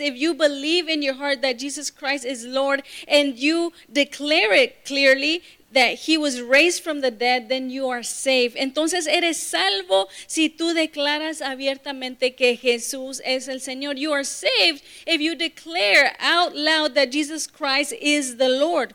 If you believe in your heart that Jesus Christ is Lord and you declare it clearly, that he was raised from the dead, then you are saved. Entonces eres salvo si tú declaras abiertamente que Jesús es el Señor. You are saved if you declare out loud that Jesus Christ is the Lord.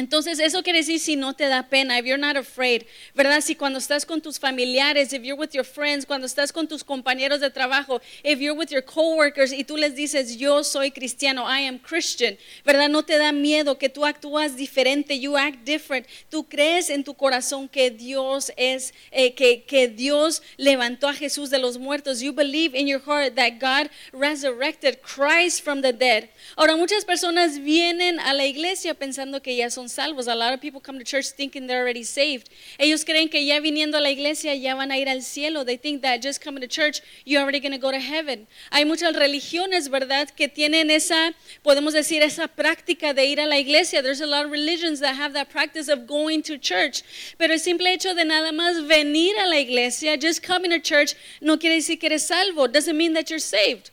Entonces, eso quiere decir si no te da pena, if you're not afraid, ¿verdad? Si cuando estás con tus familiares, if you're with your friends, cuando estás con tus compañeros de trabajo, if you're with your coworkers y tú les dices, yo soy cristiano, I am Christian, ¿verdad? No te da miedo que tú actúas diferente, you act different. Tú crees en tu corazón que Dios es, eh, que, que Dios levantó a Jesús de los muertos. You believe in your heart that God resurrected Christ from the dead. Ahora, muchas personas vienen a la iglesia pensando que ya son salvos. A lot of people come to church thinking they're already saved. Ellos creen que ya viniendo a la iglesia ya van a ir al cielo. They think that just coming to church you're already going to go to heaven. Hay muchas religiones, ¿verdad?, que tienen esa, podemos decir, esa práctica de ir a la iglesia. There's a lot of religions that have that practice of going to church. Pero el simple hecho de nada más venir a la iglesia, just coming to church, no quiere decir que eres salvo. Doesn't mean that you're saved.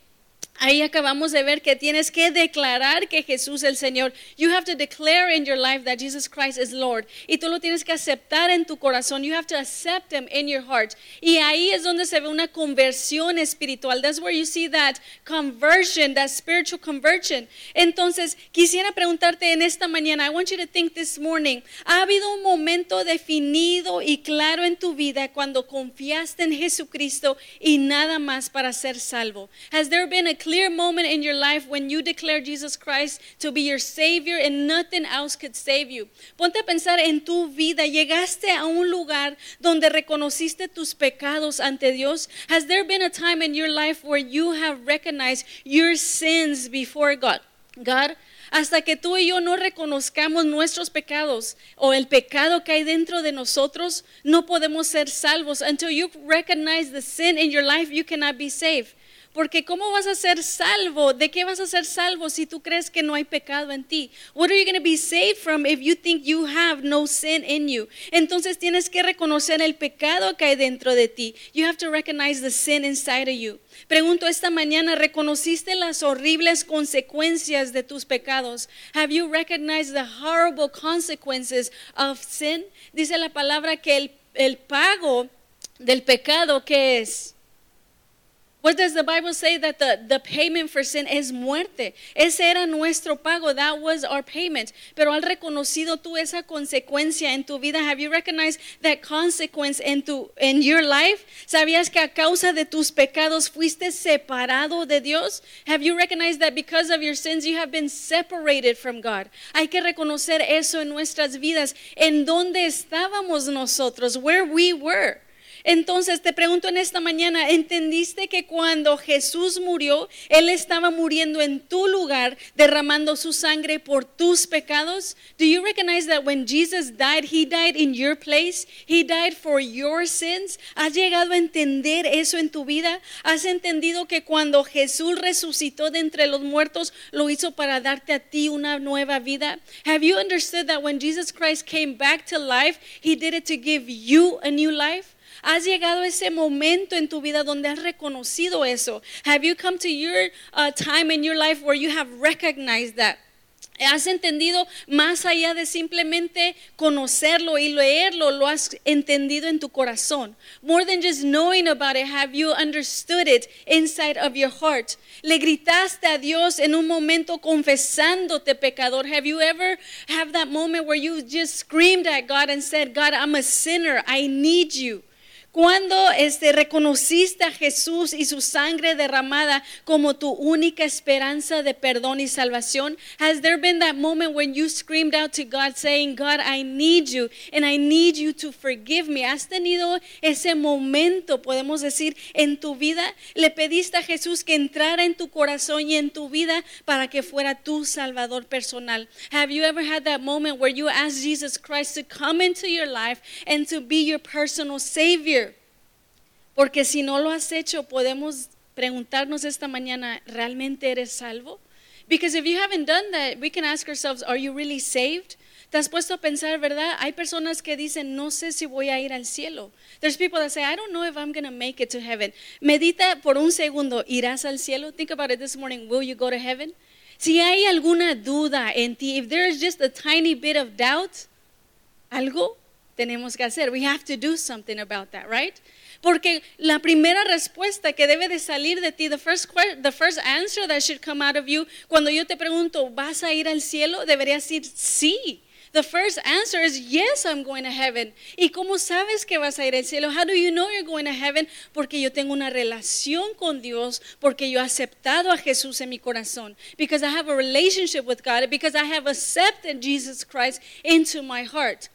Ahí acabamos de ver que tienes que declarar que Jesús es el Señor. You have to declare in your life that Jesus Christ is Lord. Y tú lo tienes que aceptar en tu corazón. You have to accept him in your heart. Y ahí es donde se ve una conversión espiritual. That's where you see that conversion, that spiritual conversion. Entonces, quisiera preguntarte en esta mañana, I want you to think this morning, ¿ha habido un momento definido y claro en tu vida cuando confiaste en Jesucristo y nada más para ser salvo? Has there been a clear moment in your life when you declare Jesus Christ to be your Savior and nothing else could save you. Ponte a pensar en tu vida. Llegaste a un lugar donde reconociste tus pecados ante Dios. Has there been a time in your life where you have recognized your sins before God? God, hasta que tú y yo no reconozcamos nuestros pecados o el pecado que hay dentro de nosotros, no podemos ser salvos. Until you recognize the sin in your life, you cannot be saved. Porque ¿cómo vas a ser salvo? ¿De qué vas a ser salvo si tú crees que no hay pecado en ti? What are you going to be saved from if you think you have no sin in you? Entonces tienes que reconocer el pecado que hay dentro de ti. You have to recognize the sin inside of you. Pregunto esta mañana, ¿reconociste las horribles consecuencias de tus pecados? Have you recognized the horrible consequences of sin? Dice la palabra que el, el pago del pecado que es What does the Bible say that the, the payment for sin es muerte? Ese era nuestro pago. That was our payment. Pero al reconocido tú esa consecuencia en tu vida, have you recognized that consequence in, tu, in your life? ¿Sabías que a causa de tus pecados fuiste separado de Dios? Have you recognized that because of your sins you have been separated from God? Hay que reconocer eso en nuestras vidas. ¿En dónde estábamos nosotros? Where we were. Entonces te pregunto en esta mañana, ¿entendiste que cuando Jesús murió, Él estaba muriendo en tu lugar, derramando su sangre por tus pecados? Do you recognize that when Jesus died, He died in your place? He died for your sins? ¿Has llegado a entender eso en tu vida? ¿Has entendido que cuando Jesús resucitó de entre los muertos, lo hizo para darte a ti una nueva vida? Have you understood that when Jesus Christ came back to life, He did it to give you a new life? ¿Has llegado ese momento en tu vida donde has reconocido eso? Have you come to your uh, time in your life where you have recognized that? Has entendido más allá de simplemente conocerlo y leerlo, lo has entendido en tu corazón. More than just knowing about it, have you understood it inside of your heart? Le gritaste a Dios en un momento confesándote pecador. Have you ever have that moment where you just screamed at God and said, God, I'm a sinner. I need you. Cuando este, reconociste a Jesús y su sangre derramada como tu única esperanza de perdón y salvación, has there been that moment when you screamed out to God saying, God, I need you and I need you to forgive me? ¿Has tenido ese momento, podemos decir, en tu vida? Le pediste a Jesús que entrara en tu corazón y en tu vida para que fuera tu salvador personal. Have you ever had that moment where you asked Jesus Christ to come into your life and to be your personal savior? Porque si no lo has hecho, podemos preguntarnos esta mañana, ¿realmente eres salvo? Because if you haven't done that, we can ask ourselves, are you really saved? ¿Te has puesto a pensar, verdad? Hay personas que dicen, no sé si voy a ir al cielo. There's people that say, I don't know if I'm going to make it to heaven. Medita por un segundo, ¿irás al cielo? Think about it this morning. Will you go to heaven? Si hay alguna duda en ti, if there is just a tiny bit of doubt, algo tenemos que hacer. We have to do something about that, right? Porque la primera respuesta que debe de salir de ti, the first, the first answer that should come out of you, cuando yo te pregunto, ¿vas a ir al cielo? Deberías decir sí. The first answer is yes, I'm going to heaven. ¿Y cómo sabes que vas a ir al cielo? How do you know you're going to heaven? Porque yo tengo una relación con Dios, porque yo he aceptado a Jesús en mi corazón. Because I have a relationship with God, because I have accepted Jesus Christ into my heart.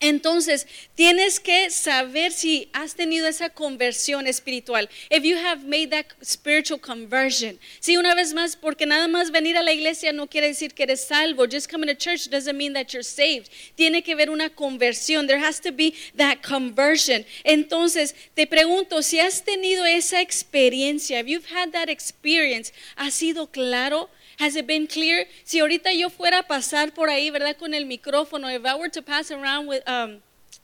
Entonces, tienes que saber si has tenido esa conversión espiritual. If you have made that spiritual conversion. Si una vez más, porque nada más venir a la iglesia no quiere decir que eres salvo. Just coming to church doesn't mean that you're saved. Tiene que haber una conversión. There has to be that conversion. Entonces, te pregunto, si has tenido esa experiencia, if you've had that experience, ¿ha sido claro? Has it been clear? Si ahorita yo fuera a pasar por ahí, ¿verdad? Con el micrófono, if I were to pass around with, um,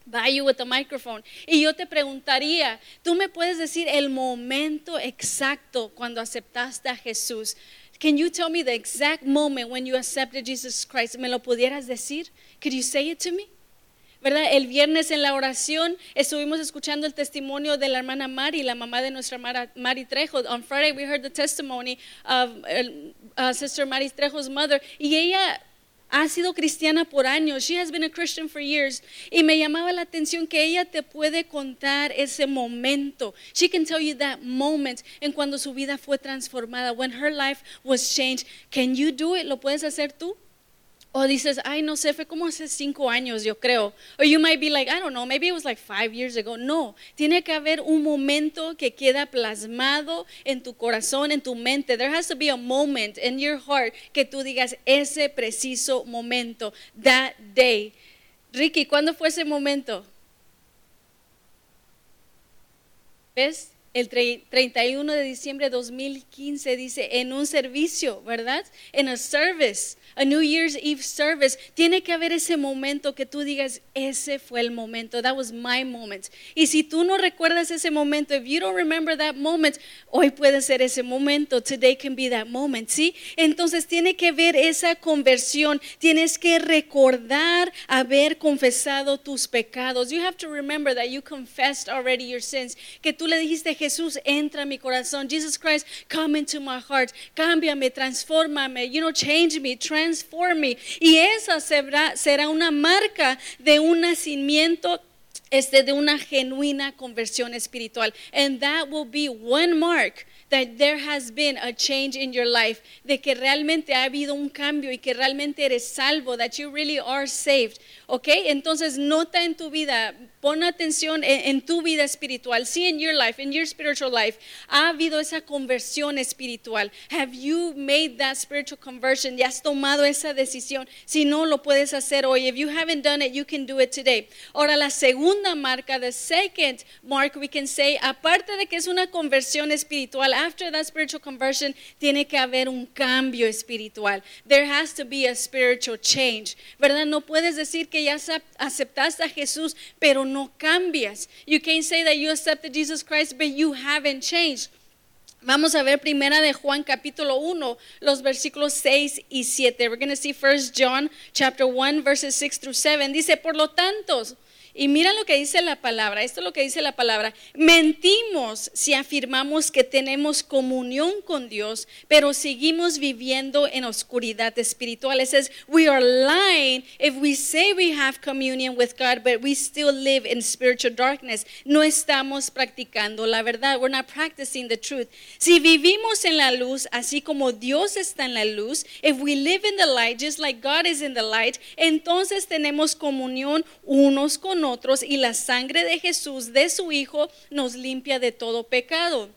by you with the microphone, y yo te preguntaría, ¿tú me puedes decir el momento exacto cuando aceptaste a Jesús? Can you tell me the exact moment when you accepted Jesus Christ? ¿Me lo pudieras decir? Could you say it to me? ¿Verdad? El viernes en la oración estuvimos escuchando el testimonio de la hermana Mari, la mamá de nuestra Mari Trejo. On Friday we heard the testimony of uh, Sister Mari Trejo's mother y ella ha sido cristiana por años. She has been a Christian for years. Y me llamaba la atención que ella te puede contar ese momento. She can tell you that moment en cuando su vida fue transformada, when her life was changed. Can you do it? ¿Lo puedes hacer tú? O dices, ay, no sé, fue como hace cinco años, yo creo. Or you might be like, I don't know, maybe it was like five years ago. No, tiene que haber un momento que queda plasmado en tu corazón, en tu mente. There has to be a moment in your heart que tú digas ese preciso momento, that day. Ricky, ¿cuándo fue ese momento? ¿Ves? El 31 de diciembre de 2015 dice, en un servicio, ¿verdad? En a service a New Year's Eve service, tiene que haber ese momento que tú digas, ese fue el momento, that was my moment. Y si tú no recuerdas ese momento, if you don't remember that moment, hoy puede ser ese momento, today can be that moment, ¿sí? Entonces tiene que ver esa conversión, tienes que recordar haber confesado tus pecados. You have to remember that you confessed already your sins, que tú le dijiste, Jesús, entra en mi corazón, Jesus Christ, come into my heart, cámbiame, transfórmame, you know, change me, transform me. Y esa será, será una marca de un nacimiento este, de una genuina conversión espiritual. And that will be one mark that there has been a change in your life, de que realmente ha habido un cambio y que realmente eres salvo, that you really are saved. ¿Ok? Entonces nota en tu vida, pon atención en, tu vida espiritual. See in your life, in your spiritual life, ha habido esa conversión espiritual. Have you made that spiritual conversion? ¿Ya has tomado esa decisión? Si no, lo puedes hacer hoy. If you haven't done it, you can do it today. Ahora, la segunda marca, the second mark, we can say, aparte de que es una conversión espiritual, after that spiritual conversion, tiene que haber un cambio espiritual. There has to be a spiritual change. ¿Verdad? No puedes decir que ya aceptaste a Jesús, pero no cambias. You can't say that you accepted Jesus Christ, but you haven't changed. Vamos a ver primera de Juan capítulo 1, los versículos 6 y 7. We're going to see first John chapter 1 verses 6 through 7. Dice, por lo tanto, y mira lo que dice la palabra, esto es lo que dice la palabra. Mentimos si afirmamos que tenemos comunión con Dios, pero seguimos viviendo en oscuridad espiritual. It says, we are lying if we say we have communion with God, but we still live in spiritual darkness. No estamos practicando la verdad. We're not practicing the truth. Si vivimos en la luz, así como Dios está en la luz, if we live in the light, just like God is in the light, entonces tenemos comunión unos con otros y la sangre de Jesús, de su Hijo, nos limpia de todo pecado.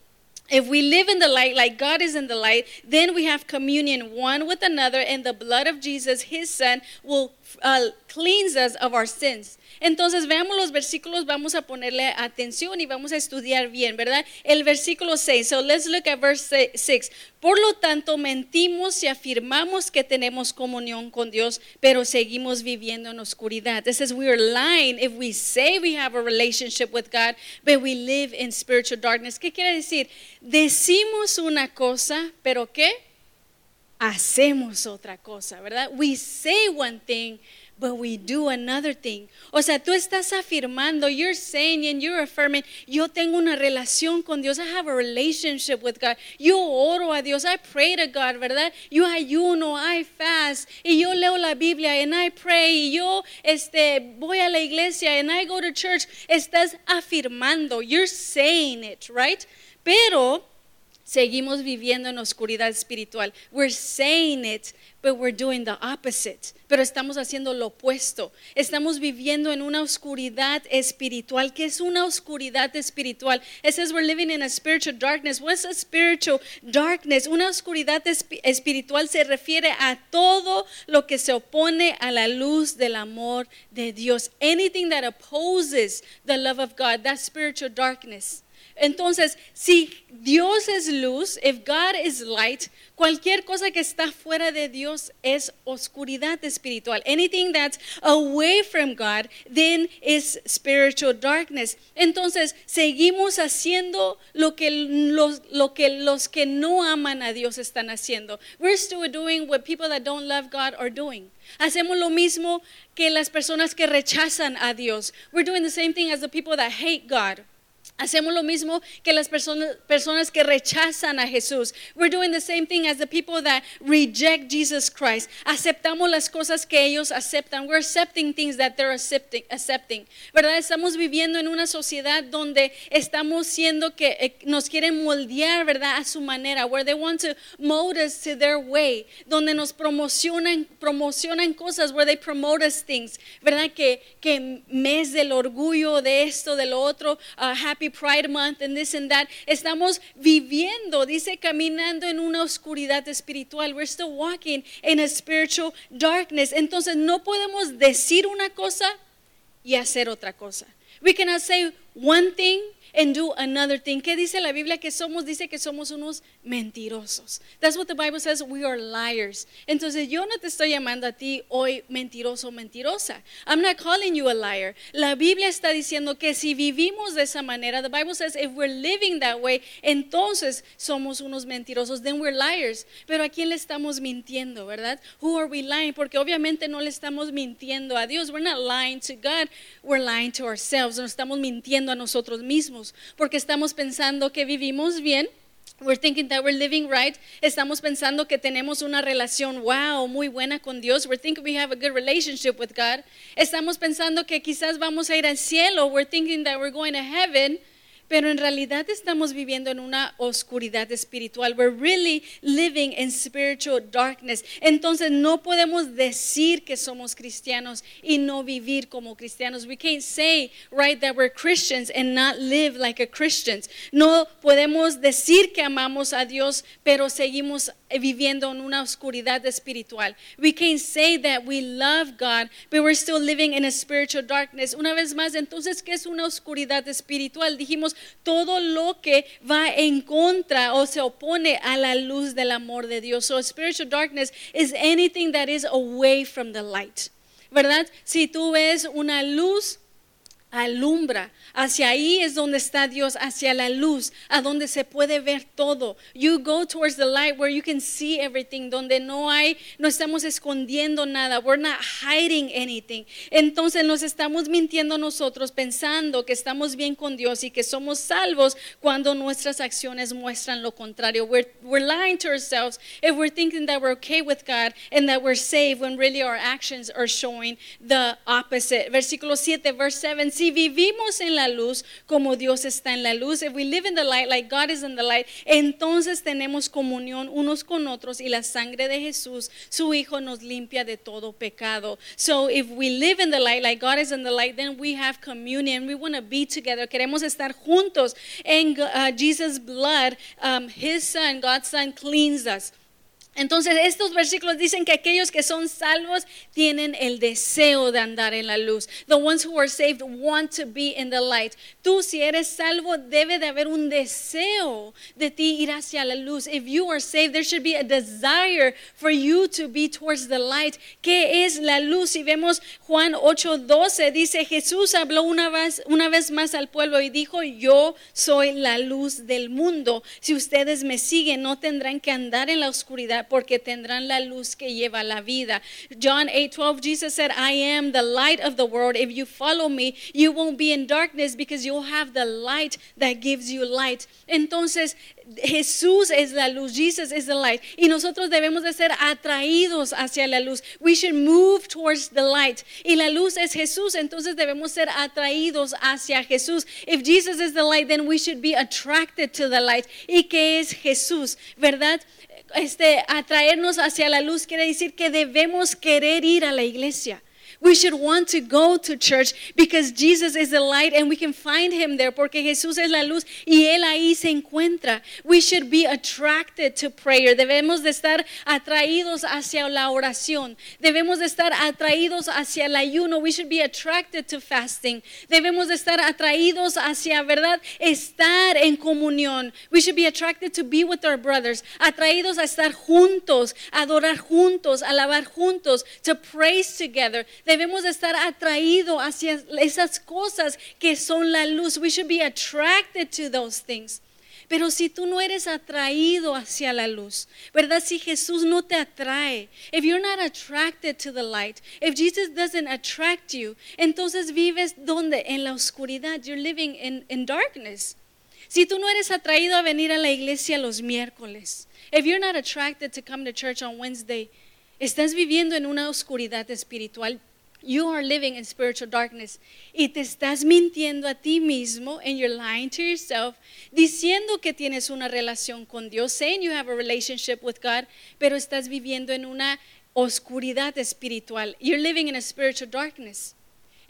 If we live in the light like God is in the light, then we have communion one with another, and the blood of Jesus, his Son, will uh, cleanse us of our sins. Entonces veamos los versículos, vamos a ponerle atención y vamos a estudiar bien, ¿verdad? El versículo 6, so let's look at verse 6. Por lo tanto, mentimos y afirmamos que tenemos comunión con Dios, pero seguimos viviendo en oscuridad. It says we are lying if we say we have a relationship with God, but we live in spiritual darkness. ¿Qué quiere decir? Decimos una cosa, pero ¿qué? Hacemos otra cosa, ¿verdad? We say one thing, but we do another thing. O sea, tú estás afirmando, you're saying and you're affirming, yo tengo una relación con Dios, I have a relationship with God. Yo oro a Dios, I pray to God, ¿verdad? Yo ayuno, I fast, y yo leo la Biblia, and I pray, y yo este, voy a la iglesia, and I go to church. Estás afirmando, you're saying it, right? Pero seguimos viviendo en oscuridad espiritual. We're saying it, but we're doing the opposite. Pero estamos haciendo lo opuesto. Estamos viviendo en una oscuridad espiritual. ¿Qué es una oscuridad espiritual? It says we're living in a spiritual darkness. What's a spiritual darkness? Una oscuridad esp- espiritual se refiere a todo lo que se opone a la luz del amor de Dios. Anything that opposes the love of God, that's spiritual darkness. Entonces, si Dios es luz, if God is light, cualquier cosa que está fuera de Dios es oscuridad espiritual. Anything that's away from God, then is spiritual darkness. Entonces, seguimos haciendo lo que los, lo que, los que no aman a Dios están haciendo. We're still doing what people that don't love God are doing. Hacemos lo mismo que las personas que rechazan a Dios. We're doing the same thing as the people that hate God. Hacemos lo mismo que las personas, personas que rechazan a Jesús. We're doing the same thing as the people that reject Jesus Christ. Aceptamos las cosas que ellos aceptan. We're accepting things that they're accepting. accepting. ¿Verdad? Estamos viviendo en una sociedad donde estamos siendo que eh, nos quieren moldear, ¿verdad? A su manera. Where they want to mold us to their way. Donde nos promocionan, promocionan cosas. Where they promote us things. ¿Verdad? Que, que mes del orgullo, de esto, de lo otro. uh, Happy Pride Month and this and that. Estamos viviendo, dice, caminando en una oscuridad espiritual. We're still walking in a spiritual darkness. Entonces no podemos decir una cosa y hacer otra cosa. We cannot say one thing and do another thing. ¿Qué dice la Biblia que somos? Dice que somos unos mentirosos. That's what the Bible says. We are liars. Entonces yo no te estoy llamando a ti hoy mentiroso mentirosa. I'm not calling you a liar. La Biblia está diciendo que si vivimos de esa manera, the Bible says if we're living that way, entonces somos unos mentirosos. Then we're liars. Pero a quién le estamos mintiendo, verdad? Who are we lying? Porque obviamente no le estamos mintiendo a Dios. We're not lying to God. We're lying to ourselves. Nos estamos mintiendo a nosotros mismos porque estamos pensando que vivimos bien. We're thinking that we're living right. Estamos pensando que tenemos una relación, wow, muy buena con Dios. We're thinking we have a good relationship with God. Estamos pensando que quizás vamos a ir al cielo. We're thinking that we're going to heaven. Pero en realidad estamos viviendo en una oscuridad espiritual. We're really living in spiritual darkness. Entonces no podemos decir que somos cristianos y no vivir como cristianos. We can't say, right, that we're Christians and not live like a Christians. No podemos decir que amamos a Dios, pero seguimos viviendo en una oscuridad espiritual. We can't say that we love God, but we're still living in a spiritual darkness. Una vez más, entonces, ¿qué es una oscuridad espiritual? Dijimos, todo lo que va en contra o se opone a la luz del amor de Dios. So spiritual darkness is anything that is away from the light. ¿Verdad? Si tú ves una luz, alumbra. Hacia ahí es donde está Dios, hacia la luz, a donde se puede ver todo. You go towards the light where you can see everything, donde no hay, no estamos escondiendo nada. We're not hiding anything. Entonces nos estamos mintiendo nosotros pensando que estamos bien con Dios y que somos salvos cuando nuestras acciones muestran lo contrario. We're, we're lying to ourselves if we're thinking that we're okay with God and that we're saved when really our actions are showing the opposite. Versículo 7, verse 7. Si vivimos en la luz como Dios está en la luz, if we live in the light like God is in the light, entonces tenemos comunión unos con otros y la sangre de Jesús, su Hijo, nos limpia de todo pecado. So if we live in the light like God is in the light, then we have communion. We want to be together. Queremos estar juntos. And uh, Jesus' blood, um, His Son, God's Son, cleans us. Entonces estos versículos dicen que aquellos que son salvos tienen el deseo de andar en la luz. The ones who are saved want to be in the light. Tú si eres salvo debe de haber un deseo de ti ir hacia la luz. If you are saved there should be a desire for you to be towards the light. ¿Qué es la luz? Y vemos Juan 8:12 dice Jesús habló una vez una vez más al pueblo y dijo, "Yo soy la luz del mundo. Si ustedes me siguen no tendrán que andar en la oscuridad porque tendrán la luz que lleva la vida. John 8:12 Jesus said, "I am the light of the world. If you follow me, you won't be in darkness because you'll have the light that gives you light." Entonces, Jesús es la luz, Jesus is the light. Y nosotros debemos de ser atraídos hacia la luz. We should move towards the light. Y la luz es Jesús, entonces debemos ser atraídos hacia Jesús. If Jesus is the light, then we should be attracted to the light. ¿Y qué es Jesús? ¿Verdad? Este, atraernos hacia la luz quiere decir que debemos querer ir a la iglesia. We should want to go to church because Jesus is the light and we can find him there porque Jesús es la luz y él ahí se encuentra. We should be attracted to prayer. Debemos de estar atraídos hacia la oración. Debemos de estar atraídos hacia el ayuno. We should be attracted to fasting. Debemos de estar atraídos hacia, ¿verdad? Estar en comunión. We should be attracted to be with our brothers. Atraídos a estar juntos, adorar juntos, alabar juntos, to praise together debemos de estar atraídos hacia esas cosas que son la luz. We should be attracted to those things. Pero si tú no eres atraído hacia la luz, ¿verdad? Si Jesús no te atrae, if you're not attracted to the light, if Jesus doesn't attract you, entonces vives donde? En la oscuridad. You're living in, in darkness. Si tú no eres atraído a venir a la iglesia los miércoles, if you're not attracted to come to church on Wednesday, estás viviendo en una oscuridad espiritual. You are living in spiritual darkness. Y te estás mintiendo a ti mismo and you're lying to yourself, diciendo que tienes una relación con Dios, saying you have a relationship with God, pero estás viviendo en una oscuridad espiritual. You're living in a spiritual darkness.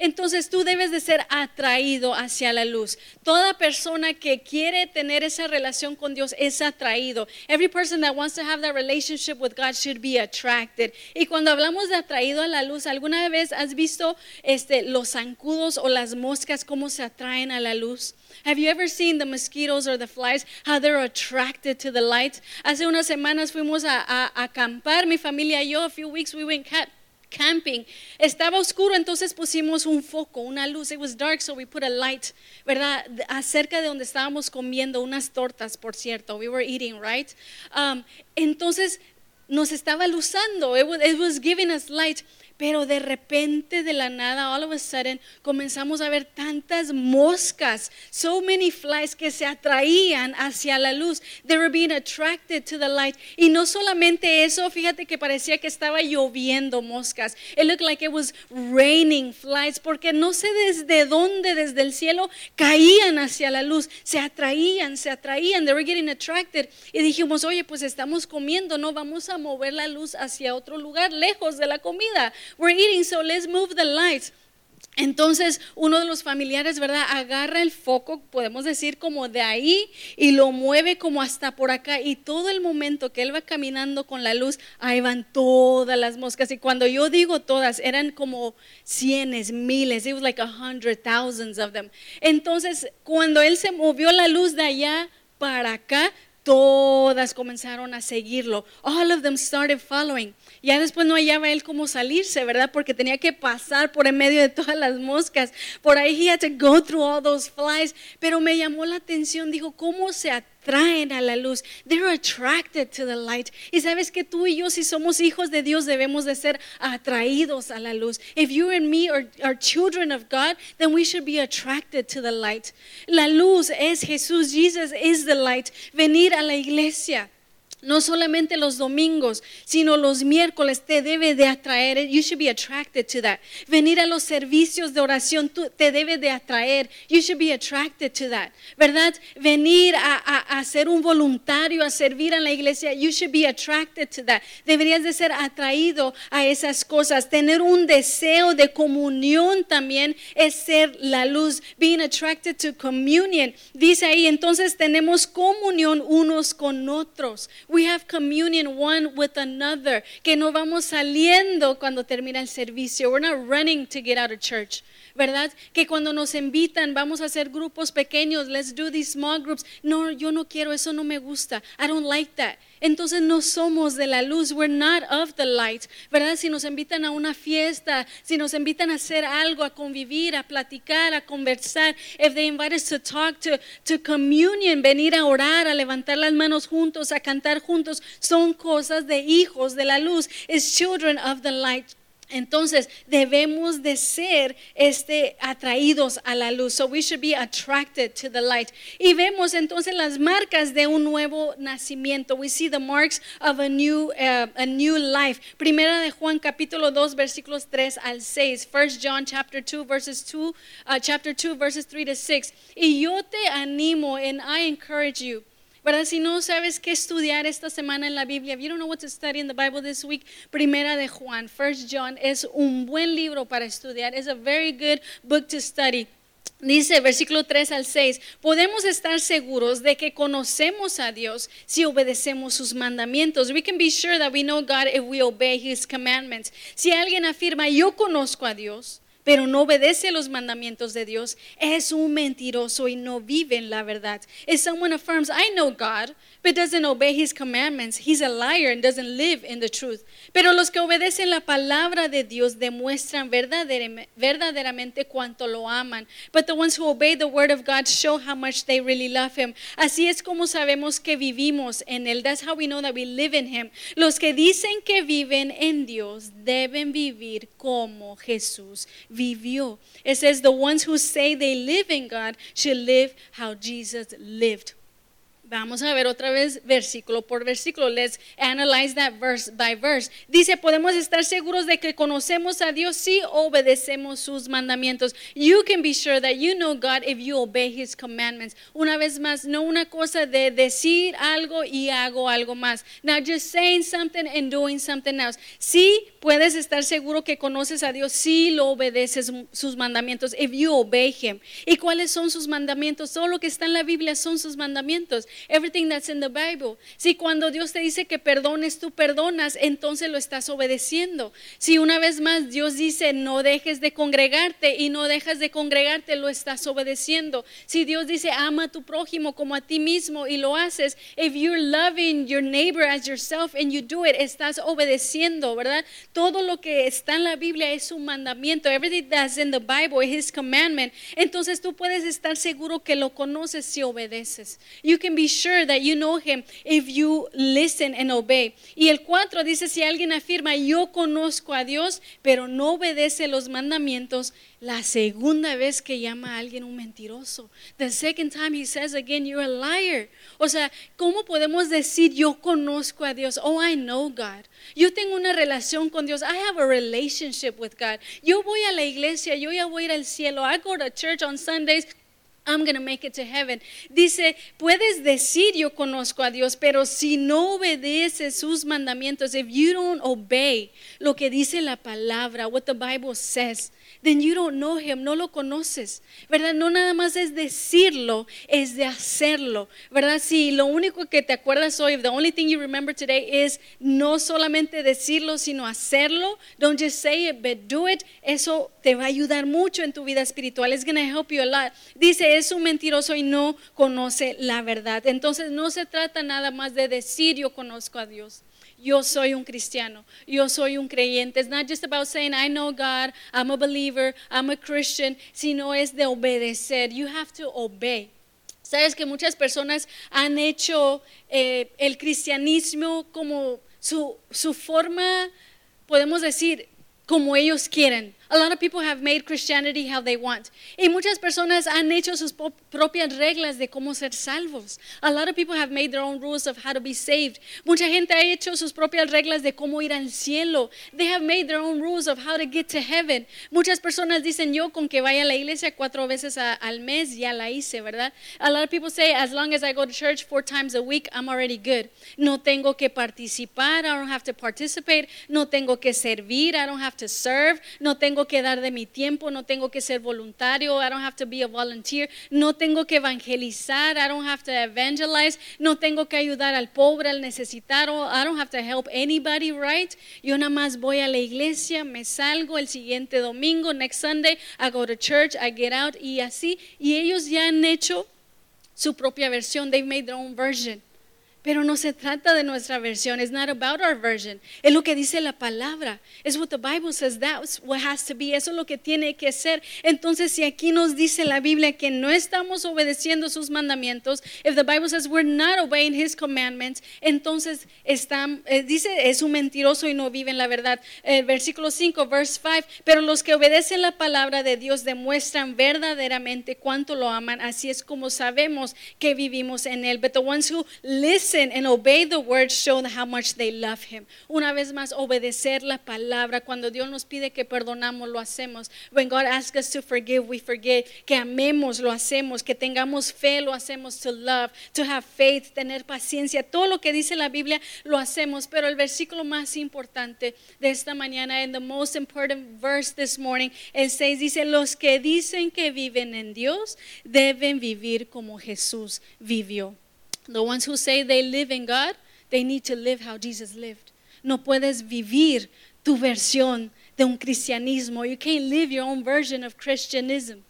Entonces tú debes de ser atraído hacia la luz. Toda persona que quiere tener esa relación con Dios es atraído. Every person that wants to have that relationship with God should be attracted. Y cuando hablamos de atraído a la luz, ¿alguna vez has visto este, los zancudos o las moscas cómo se atraen a la luz? Have you ever seen the mosquitoes or the flies, how they're attracted to the light? Hace unas semanas fuimos a, a, acampar, mi familia y yo, a few weeks we went cat camping. Estaba oscuro, entonces pusimos un foco, una luz. It was dark, so we put a light, ¿verdad? Acerca de donde estábamos comiendo unas tortas, por cierto. We were eating, right? Um, entonces nos estaba luzando. It was, it was giving us light. Pero de repente, de la nada, all of a sudden, comenzamos a ver tantas moscas, so many flies que se atraían hacia la luz. They were being attracted to the light. Y no solamente eso, fíjate que parecía que estaba lloviendo moscas. It looked like it was raining flies, porque no sé desde dónde, desde el cielo, caían hacia la luz. Se atraían, se atraían. They were getting attracted. Y dijimos, oye, pues estamos comiendo, no vamos a mover la luz hacia otro lugar, lejos de la comida. We're eating, so let's move the lights. Entonces uno de los familiares, ¿verdad? Agarra el foco, podemos decir como de ahí, y lo mueve como hasta por acá. Y todo el momento que él va caminando con la luz, ahí van todas las moscas. Y cuando yo digo todas, eran como cienes, miles, it was like a hundred thousands of them. Entonces cuando él se movió la luz de allá para acá, todas comenzaron a seguirlo. All of them started following. Ya después no hallaba él cómo salirse, ¿verdad? Porque tenía que pasar por en medio de todas las moscas. Por ahí he had to go through all those flies. Pero me llamó la atención, dijo, ¿cómo se atraen a la luz? They're attracted to the light. Y sabes que tú y yo, si somos hijos de Dios, debemos de ser atraídos a la luz. If you and me are, are children of God, then we should be attracted to the light. La luz es Jesús. Jesus is the light. Venir a la iglesia no solamente los domingos, sino los miércoles te debe de atraer. You should be attracted to that. Venir a los servicios de oración te debe de atraer. You should be attracted to that. ¿Verdad? Venir a, a, ser un voluntario, a servir en la iglesia. You should be attracted to that. Deberías de ser atraído a esas cosas. Tener un deseo de comunión también es ser la luz. Being attracted to communion. Dice ahí, entonces tenemos comunión unos con otros. We have communion one with another. Que no vamos saliendo cuando termina el servicio. We're not running to get out of church. ¿verdad? Que cuando nos invitan, vamos a hacer grupos pequeños, let's do these small groups. No, yo no quiero, eso no me gusta. I don't like that. Entonces no somos de la luz, we're not of the light, ¿verdad? Si nos invitan a una fiesta, si nos invitan a hacer algo, a convivir, a platicar, a conversar, if they invite us to talk, to, to communion, venir a orar, a levantar las manos juntos, a cantar juntos, son cosas de hijos de la luz, is children of the light. Entonces debemos de ser este, atraídos a la luz. So we should be attracted to the light. Y vemos entonces las marcas de un nuevo nacimiento. We see the marks of a new, uh, a new life. Primera de Juan capítulo 2 versículos 3 al 6. First John chapter 2 verses 2, uh, chapter 2 verses 3 to 6. Y yo te animo and I encourage you ¿verdad? Si no sabes qué estudiar esta semana en la Biblia, if you don't know what to study in the Bible this week, Primera de Juan, First John, es un buen libro para estudiar. It's a very good book to study. Dice versículo 3 al 6, podemos estar seguros de que conocemos a Dios si obedecemos sus mandamientos. We can be sure that we know God if we obey his commandments. Si alguien afirma, yo conozco a Dios, pero no obedece los mandamientos de Dios, es un mentiroso y no vive en la verdad. If someone affirms, I know God, but doesn't obey his commandments, he's a liar and doesn't live in the truth. Pero los que obedecen la palabra de Dios demuestran verdaderamente cuánto lo aman. But the ones who obey the word of God show how much they really love him. Así es como sabemos que vivimos en él. That's how we know that we live in him. Los que dicen que viven en Dios deben vivir como Jesús vivió. It says the ones who say they live in God should live how Jesus lived. Vamos a ver otra vez versículo por versículo. Let's analyze that verse by verse. Dice, podemos estar seguros de que conocemos a Dios si obedecemos sus mandamientos. You can be sure that you know God if you obey his commandments. Una vez más, no una cosa de decir algo y hago algo más. Not just saying something and doing something else. Sí puedes estar seguro que conoces a Dios si lo obedeces sus mandamientos. If you obey him. ¿Y cuáles son sus mandamientos? Todo lo que está en la Biblia son sus mandamientos. Everything that's in the Bible. Si cuando Dios te dice que perdones, tú perdonas, entonces lo estás obedeciendo. Si una vez más Dios dice no dejes de congregarte y no dejas de congregarte, lo estás obedeciendo. Si Dios dice ama a tu prójimo como a ti mismo y lo haces, if you're loving your neighbor as yourself and you do it, estás obedeciendo, ¿verdad? Todo lo que está en la Biblia es un mandamiento. Everything that's in the Bible is his commandment. Entonces tú puedes estar seguro que lo conoces si obedeces. You can be sure that you know him if you listen and obey. Y el 4 dice, si alguien afirma, yo conozco a Dios, pero no obedece los mandamientos, la segunda vez que llama a alguien un mentiroso. The second time he says again, you're a liar. O sea, ¿cómo podemos decir yo conozco a Dios? Oh, I know God. Yo tengo una relación con Dios. I have a relationship with God. Yo voy a la iglesia, yo ya voy a ir al cielo. I go to church on Sundays. I'm going to make it to heaven. Dice, puedes decir yo conozco a Dios, pero si no obedeces sus mandamientos, if you don't obey lo que dice la palabra, what the Bible says, then you don't know him, no lo conoces, ¿verdad? No nada más es decirlo, es de hacerlo, ¿verdad? Si lo único que te acuerdas hoy, the only thing you remember today is no solamente decirlo, sino hacerlo, don't just say it, but do it, eso te va a ayudar mucho en tu vida espiritual, it's going to help you a lot. Dice, es un mentiroso y no conoce la verdad. Entonces no se trata nada más de decir yo conozco a Dios yo soy un cristiano, yo soy un creyente. It's not just about saying, I know God, I'm a believer, I'm a Christian, sino es de obedecer. You have to obey. Sabes que muchas personas han hecho eh, el cristianismo como su, su forma, podemos decir, como ellos quieren. A lot of people have made Christianity how they want. Y muchas personas han hecho sus propias reglas de cómo ser salvos. A lot of people have made their own rules of how to be saved. Mucha gente ha hecho sus propias reglas de cómo ir al cielo. They have made their own rules of how to get to heaven. Muchas personas dicen yo con que vaya a la iglesia cuatro veces a, al mes ya la hice, ¿verdad? A lot of people say as long as I go to church four times a week, I'm already good. No tengo que participar, I don't have to participate. No tengo que servir, I don't have to serve. No tengo que dar de mi tiempo, no tengo que ser voluntario, I don't have to be a volunteer, no tengo que evangelizar, I don't have to evangelize, no tengo que ayudar al pobre, al necesitado, I don't have to help anybody, right? Yo nada más voy a la iglesia, me salgo el siguiente domingo, next Sunday, I go to church, I get out y así. Y ellos ya han hecho su propia versión, they've made their own version. Pero no se trata de nuestra versión. It's not about our version. Es lo que dice la palabra. Es what the Bible says. That's what has to be. Eso es lo que tiene que ser. Entonces, si aquí nos dice la Biblia que no estamos obedeciendo sus mandamientos, if the Bible says we're not obeying His commandments, entonces está, eh, dice es un mentiroso y no vive en la verdad. El versículo 5, verse 5. Pero los que obedecen la palabra de Dios demuestran verdaderamente cuánto lo aman. Así es como sabemos que vivimos en él. But the ones who listen and obey the word show how much they love him. Una vez más, obedecer la palabra. Cuando Dios nos pide que perdonamos, lo hacemos. When God asks us to forgive, we forget. Que amemos, lo hacemos. Que tengamos fe, lo hacemos. To love, to have faith, tener paciencia. Todo lo que dice la Biblia, lo hacemos. Pero el versículo más importante de esta mañana, and the most important verse this morning, el 6 dice, los que dicen que viven en Dios deben vivir como Jesús vivió. The ones who say they live in God, they need to live how Jesus lived. No puedes vivir tu versión de un cristianismo. You can't live your own version of Christianism.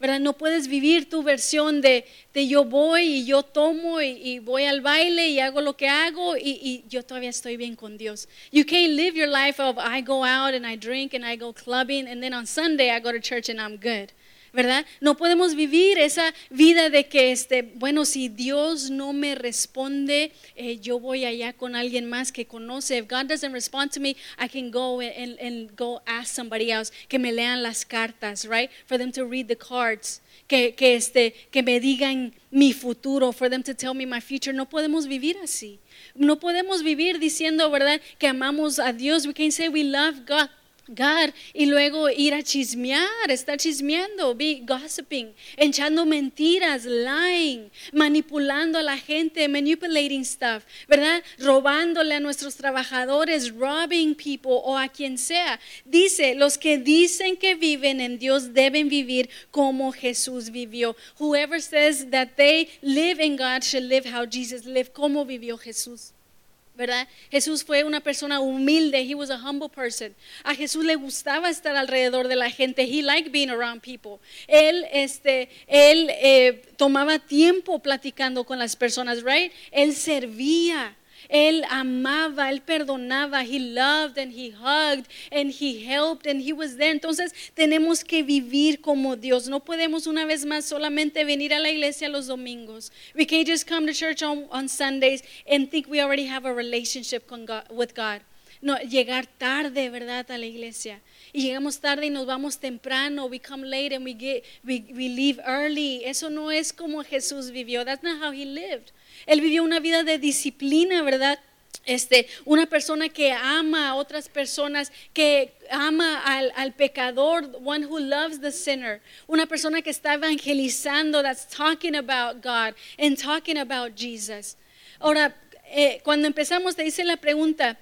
¿verdad? No puedes vivir tu versión de, de yo voy y yo tomo y, y, voy al baile y hago lo que hago y, y, yo todavía estoy bien con Dios. You can't live your life of I go out and I drink and I go clubbing and then on Sunday I go to church and I'm good. ¿Verdad? No podemos vivir esa vida de que, este, bueno, si Dios no me responde, eh, yo voy allá con alguien más que conoce. If God doesn't respond to me, I can go and, and go ask somebody else que me lean las cartas, right? For them to read the cards. Que, que, este, que me digan mi futuro, for them to tell me my future. No podemos vivir así. No podemos vivir diciendo, ¿verdad? Que amamos a Dios. We can say we love God. God y luego ir a chismear, estar chismeando, be gossiping, echando mentiras, lying, manipulando a la gente, manipulating stuff, ¿verdad? Robándole a nuestros trabajadores, robbing people o a quien sea. Dice, los que dicen que viven en Dios deben vivir como Jesús vivió. Whoever says that they live in God should live how Jesus lived, como vivió Jesús. ¿Verdad? Jesús fue una persona humilde. He was a humble person. A Jesús le gustaba estar alrededor de la gente. He liked being around people. Él, este, él eh, tomaba tiempo platicando con las personas, right? Él servía. Él amaba, él perdonaba, he loved and he hugged and he helped and he was there. Entonces tenemos que vivir como Dios. No podemos una vez más solamente venir a la iglesia los domingos. We can't just come to church on, on Sundays and think we already have a relationship con God, with God. No, llegar tarde, ¿verdad? A la iglesia. Y llegamos tarde y nos vamos temprano. We come late and we, get, we, we leave early. Eso no es como Jesús vivió. That's not how he lived. Él vivió una vida de disciplina, ¿verdad? Este, una persona que ama a otras personas, que ama al, al, pecador, one who loves the sinner, una persona que está evangelizando, that's talking about God and talking about Jesus. Ahora, eh, cuando empezamos te hice la pregunta,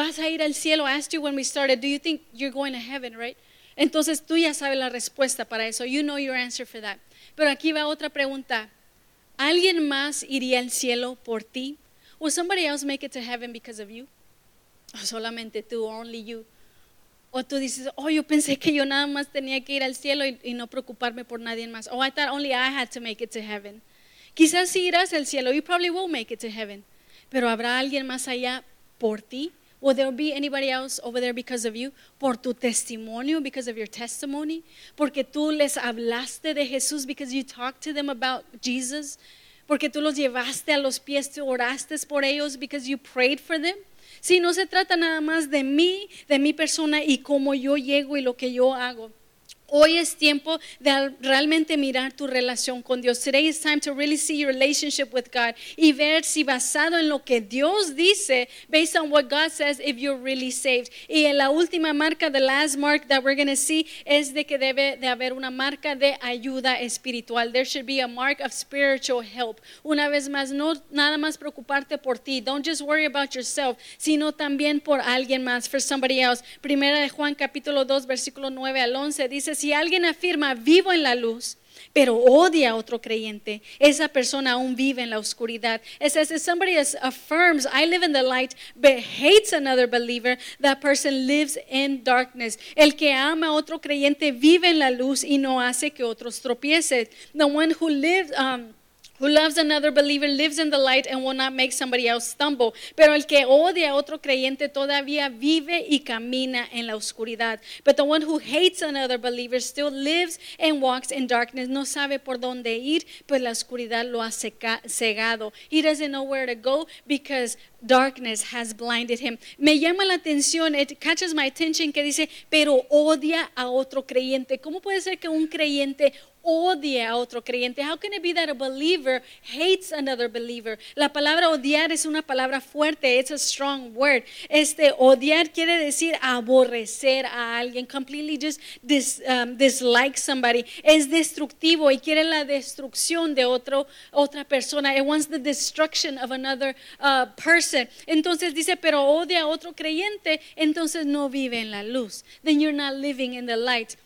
¿vas a ir al cielo? I asked you when we started, do you think you're going to heaven, right? Entonces tú ya sabes la respuesta para eso. You know your answer for that. Pero aquí va otra pregunta. ¿Alguien más iría al cielo por ti? Will somebody else make it to heaven because of you? O solamente tú, only you. O tú dices, oh, yo pensé que yo nada más tenía que ir al cielo y, y no preocuparme por nadie más. Oh, I thought only I had to make it to heaven. Quizás si irás al cielo, you probably will make it to heaven. Pero habrá alguien más allá por ti. Will there be anybody else over there because of you? Por tu testimonio, because of your testimony? Porque tú les hablaste de Jesús, because you talked to them about Jesus? Porque tú los llevaste a los pies, tú oraste por ellos, because you prayed for them? Si no se trata nada más de mí, de mi persona y cómo yo llego y lo que yo hago. Hoy es tiempo de realmente mirar tu relación con Dios. Today is time to really see your relationship with God y ver si basado en lo que Dios dice, based on what God says, if you're really saved. Y en la última marca, the last mark that we're going to see, es de que debe de haber una marca de ayuda espiritual. There should be a mark of spiritual help. Una vez más, no nada más preocuparte por ti. Don't just worry about yourself, sino también por alguien más, for somebody else. Primera Juan capítulo 2, versículo 9 al 11 dice si alguien afirma vivo en la luz, pero odia a otro creyente, esa persona aún vive en la oscuridad. It says if somebody affirms, I live in the light, but hates another believer, that person lives in darkness. El que ama a otro creyente vive en la luz y no hace que otros tropiecen. The one who lives, um, who loves another believer lives in the light and will not make somebody else stumble. Pero el que odia a otro creyente todavía vive y camina en la oscuridad. But the one who hates another believer still lives and walks in darkness. No sabe por dónde ir, pues la oscuridad lo ha cegado. He doesn't know where to go because darkness has blinded him. Me llama la atención, it catches my attention que dice, pero odia a otro creyente. ¿Cómo puede ser que un creyente odie a otro creyente. How can it be that a believer hates another believer? La palabra odiar es una palabra fuerte, it's a strong word. Este odiar quiere decir aborrecer a alguien, completely just um, dislike somebody. Es destructivo y quiere la destrucción de otro otra persona. It wants the destruction of another uh, person. Entonces dice, pero odia a otro creyente, entonces no vive en la luz. Then you're not living in the light.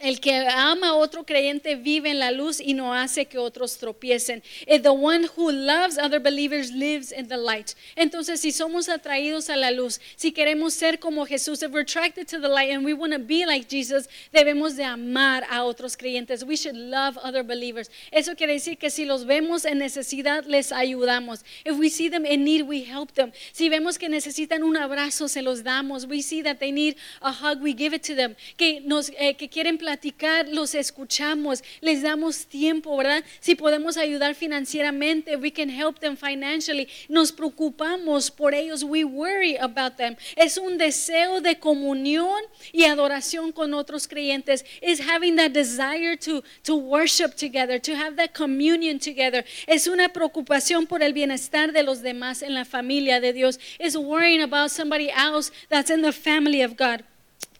El que ama a otro creyente vive en la luz y no hace que otros tropiecen. the one who loves other believers lives in the light. Entonces, si somos atraídos a la luz, si queremos ser como Jesús, if we're attracted to the light and we want to be like Jesus, debemos de amar a otros creyentes. We should love other believers. Eso quiere decir que si los vemos en necesidad, les ayudamos. If we see them in need, we help them. Si vemos que necesitan un abrazo, se los damos. We see that they need a hug, we give it to them. Que nos eh, que quieren platicar, los escuchamos, les damos tiempo, ¿verdad? Si podemos ayudar financieramente, we can help them financially. Nos preocupamos por ellos, we worry about them. Es un deseo de comunión y adoración con otros creyentes. Is having that desire to, to worship together, to have that communion together. Es una preocupación por el bienestar de los demás en la familia de Dios. Is worrying about somebody else that's in the family of God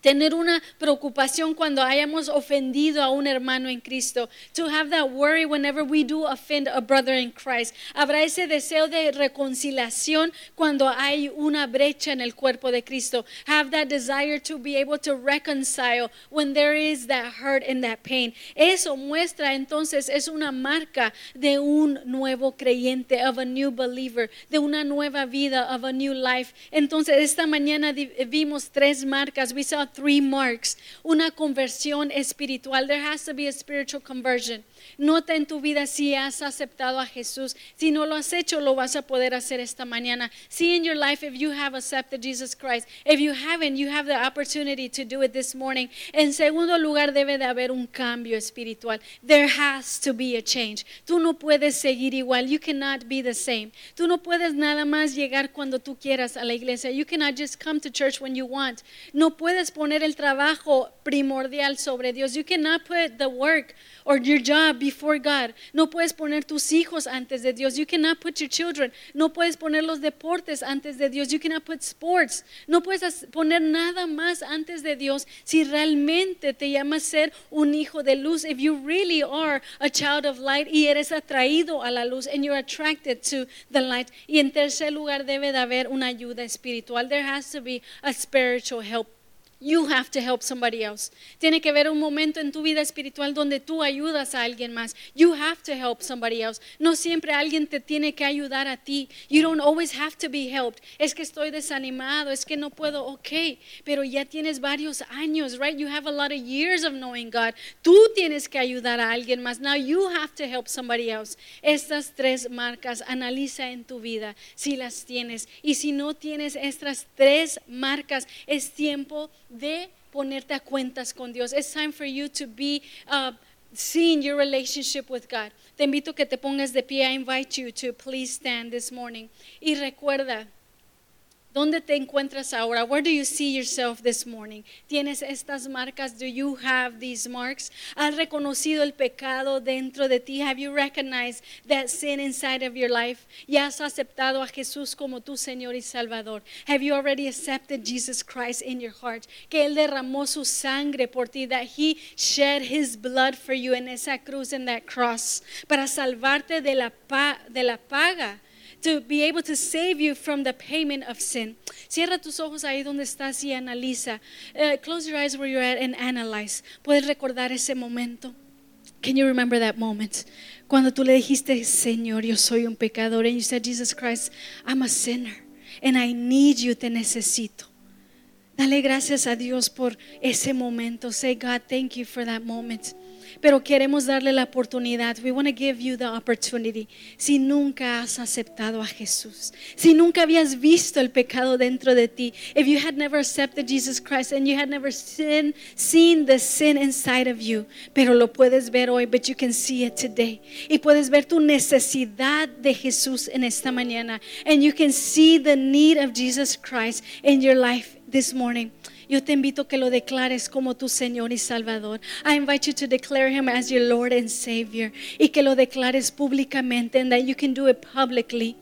tener una preocupación cuando hayamos ofendido a un hermano en Cristo. To have that worry whenever we do offend a brother in Christ. Habrá ese deseo de reconciliación cuando hay una brecha en el cuerpo de Cristo. Have that desire to be able to reconcile when there is that hurt and that pain. Eso muestra entonces es una marca de un nuevo creyente, of a new believer, de una nueva vida, of a new life. Entonces esta mañana vimos tres marcas. We saw three marks. Una conversión espiritual. There has to be a spiritual conversion. Nota en tu vida si has aceptado a Jesús. Si no lo has hecho, lo vas a poder hacer esta mañana. See in your life if you have accepted Jesus Christ. If you haven't, you have the opportunity to do it this morning. En segundo lugar, debe de haber un cambio espiritual. There has to be a change. Tú no puedes seguir igual. You cannot be the same. Tú no puedes nada más llegar cuando tú quieras a la iglesia. You cannot just come to church when you want. No puedes poner el trabajo primordial sobre Dios. You cannot put the work or your job before God. No puedes poner tus hijos antes de Dios. You cannot put your children. No puedes poner los deportes antes de Dios. You cannot put sports. No puedes poner nada más antes de Dios si realmente te llamas ser un hijo de luz. If you really are a child of light y eres atraído a la luz and you're attracted to the light. Y en tercer lugar debe de haber una ayuda espiritual. There has to be a spiritual help. You have to help somebody else. Tiene que haber un momento en tu vida espiritual donde tú ayudas a alguien más. You have to help somebody else. No siempre alguien te tiene que ayudar a ti. You don't always have to be helped. Es que estoy desanimado, es que no puedo. Ok, pero ya tienes varios años, right? You have a lot of years of knowing God. Tú tienes que ayudar a alguien más. Now you have to help somebody else. Estas tres marcas, analiza en tu vida si las tienes. Y si no tienes estas tres marcas, es tiempo de ponerte a cuentas con Dios. It's time for you to be uh, seeing your relationship with God. Te invito que te pongas de pie. I invite you to please stand this morning. Y recuerda, ¿Dónde te encuentras ahora? Where do you see yourself this morning? ¿Tienes estas marcas? Do you have these marks? ¿Has reconocido el pecado dentro de ti? Have you recognized that sin inside of your life? ¿Ya has aceptado a Jesús como tu Señor y Salvador? Have you already accepted Jesus Christ in your heart? Que Él derramó su sangre por ti, that He shed His blood for you en esa cruz, en that cross, para salvarte de la, pa de la paga to be able to save you from the payment of sin. Cierra tus ojos ahí donde estás y analiza. Uh, close your eyes where you're at and analyze. Puedes recordar ese momento. Can you remember that moment? Cuando tú le dijiste, Señor, yo soy un pecador. And you said, Jesus Christ, I'm a sinner. And I need you, te necesito. Dale gracias a Dios por ese momento. Say, God, thank you for that moment. Pero queremos darle la oportunidad. We want to give you the opportunity. Si nunca has aceptado a Jesús, si nunca habías visto el pecado dentro de ti, if you had never accepted Jesus Christ and you had never seen the sin inside of you, pero lo puedes ver hoy, but you can see it today. Y puedes ver tu necesidad de Jesús en esta mañana. And you can see the need of Jesus Christ in your life this morning. Yo te invito a que lo declares como tu Señor y Salvador. I invite you to declare him as your Lord and Savior y que lo declares públicamente and that you can do it publicly.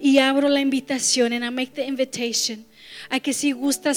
Y abro la invitación and I make the invitation a que si gustas